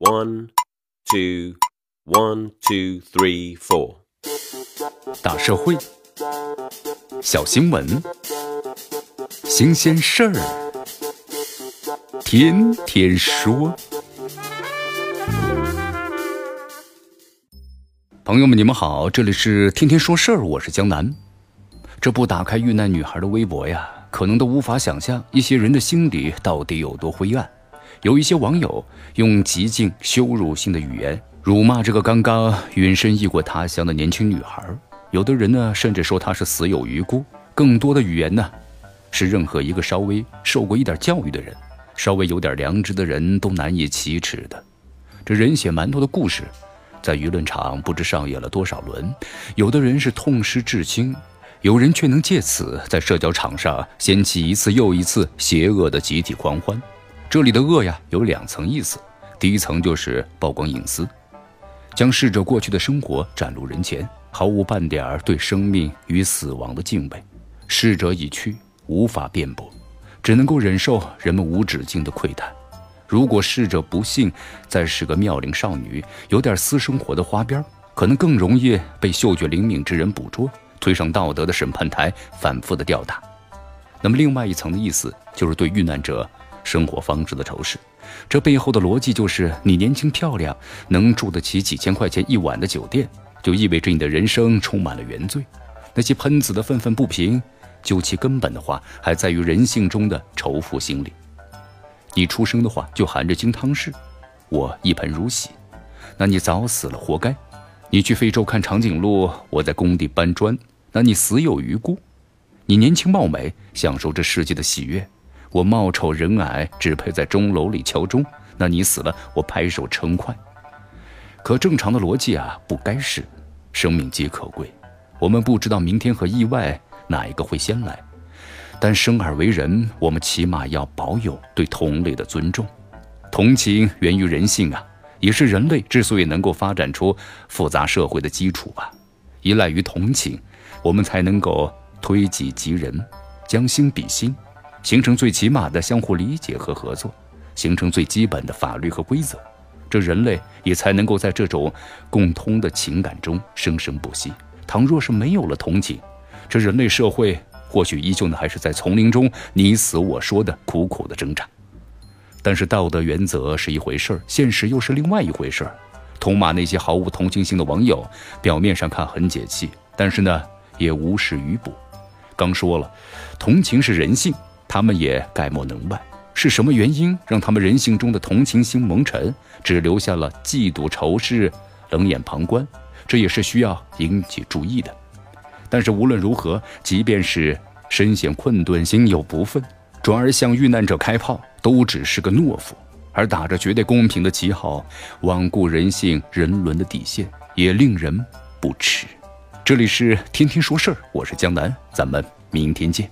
One, two, one, two, three, four。大社会，小新闻，新鲜事儿，天天说。朋友们，你们好，这里是天天说事儿，我是江南。这不打开遇难女孩的微博呀，可能都无法想象一些人的心底到底有多灰暗。有一些网友用极尽羞辱性的语言辱骂这个刚刚远身异国他乡的年轻女孩，有的人呢甚至说她是死有余辜。更多的语言呢，是任何一个稍微受过一点教育的人，稍微有点良知的人都难以启齿的。这人血馒头的故事，在舆论场不知上演了多少轮，有的人是痛失至亲，有人却能借此在社交场上掀起一次又一次邪恶的集体狂欢。这里的恶呀，有两层意思。第一层就是曝光隐私，将逝者过去的生活展露人前，毫无半点儿对生命与死亡的敬畏。逝者已去，无法辩驳，只能够忍受人们无止境的窥探。如果逝者不幸再是个妙龄少女，有点私生活的花边，可能更容易被嗅觉灵敏之人捕捉，推上道德的审判台，反复的吊打。那么，另外一层的意思就是对遇难者。生活方式的仇视，这背后的逻辑就是：你年轻漂亮，能住得起几千块钱一晚的酒店，就意味着你的人生充满了原罪。那些喷子的愤愤不平，究其根本的话，还在于人性中的仇富心理。你出生的话就含着金汤匙，我一盆如洗，那你早死了，活该。你去非洲看长颈鹿，我在工地搬砖，那你死有余辜。你年轻貌美，享受这世界的喜悦。我貌丑人矮，只配在钟楼里敲钟。那你死了，我拍手称快。可正常的逻辑啊，不该是。生命皆可贵，我们不知道明天和意外哪一个会先来。但生而为人，我们起码要保有对同类的尊重。同情源于人性啊，也是人类之所以能够发展出复杂社会的基础吧。依赖于同情，我们才能够推己及人，将心比心。形成最起码的相互理解和合作，形成最基本的法律和规则，这人类也才能够在这种共通的情感中生生不息。倘若是没有了同情，这人类社会或许依旧呢还是在丛林中你死我说的苦苦的挣扎。但是道德原则是一回事儿，现实又是另外一回事儿。痛骂那些毫无同情心的网友，表面上看很解气，但是呢也无事于补。刚说了，同情是人性。他们也概莫能外，是什么原因让他们人性中的同情心蒙尘，只留下了嫉妒、仇视、冷眼旁观？这也是需要引起注意的。但是无论如何，即便是身陷困顿、心有不忿，转而向遇难者开炮，都只是个懦夫；而打着绝对公平的旗号，罔顾人性、人伦的底线，也令人不齿。这里是天天说事儿，我是江南，咱们明天见。